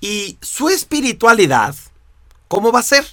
¿Y su espiritualidad? ¿Cómo va a ser?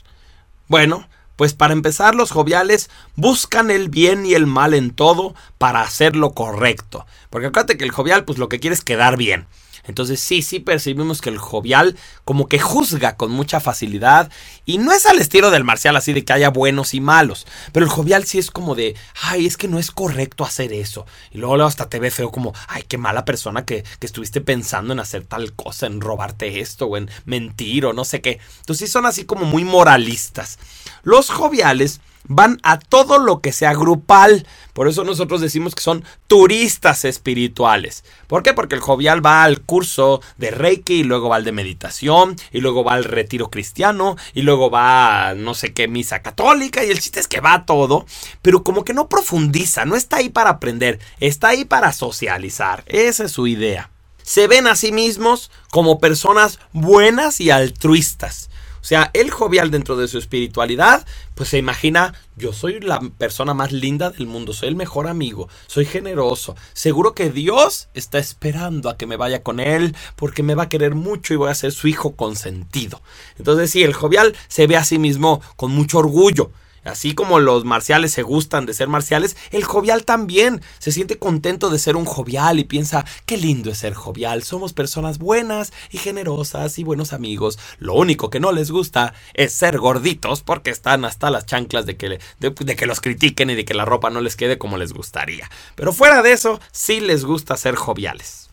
Bueno, pues para empezar, los joviales buscan el bien y el mal en todo para hacer lo correcto. Porque acuérdate que el jovial, pues lo que quiere es quedar bien. Entonces sí, sí percibimos que el jovial como que juzga con mucha facilidad y no es al estilo del marcial así de que haya buenos y malos, pero el jovial sí es como de, ay, es que no es correcto hacer eso. Y luego, hasta te ve feo como, ay, qué mala persona que, que estuviste pensando en hacer tal cosa, en robarte esto o en mentir o no sé qué. Entonces sí son así como muy moralistas. Los joviales van a todo lo que sea grupal. Por eso nosotros decimos que son turistas espirituales. ¿Por qué? Porque el jovial va al curso de Reiki y luego va al de meditación y luego va al retiro cristiano y luego va a no sé qué misa católica y el chiste es que va a todo, pero como que no profundiza, no está ahí para aprender, está ahí para socializar. Esa es su idea. Se ven a sí mismos como personas buenas y altruistas. O sea, el jovial dentro de su espiritualidad, pues se imagina, yo soy la persona más linda del mundo, soy el mejor amigo, soy generoso, seguro que Dios está esperando a que me vaya con él porque me va a querer mucho y voy a ser su hijo consentido. Entonces sí, el jovial se ve a sí mismo con mucho orgullo. Así como los marciales se gustan de ser marciales, el jovial también se siente contento de ser un jovial y piensa, qué lindo es ser jovial, somos personas buenas y generosas y buenos amigos. Lo único que no les gusta es ser gorditos porque están hasta las chanclas de que, de, de que los critiquen y de que la ropa no les quede como les gustaría. Pero fuera de eso, sí les gusta ser joviales.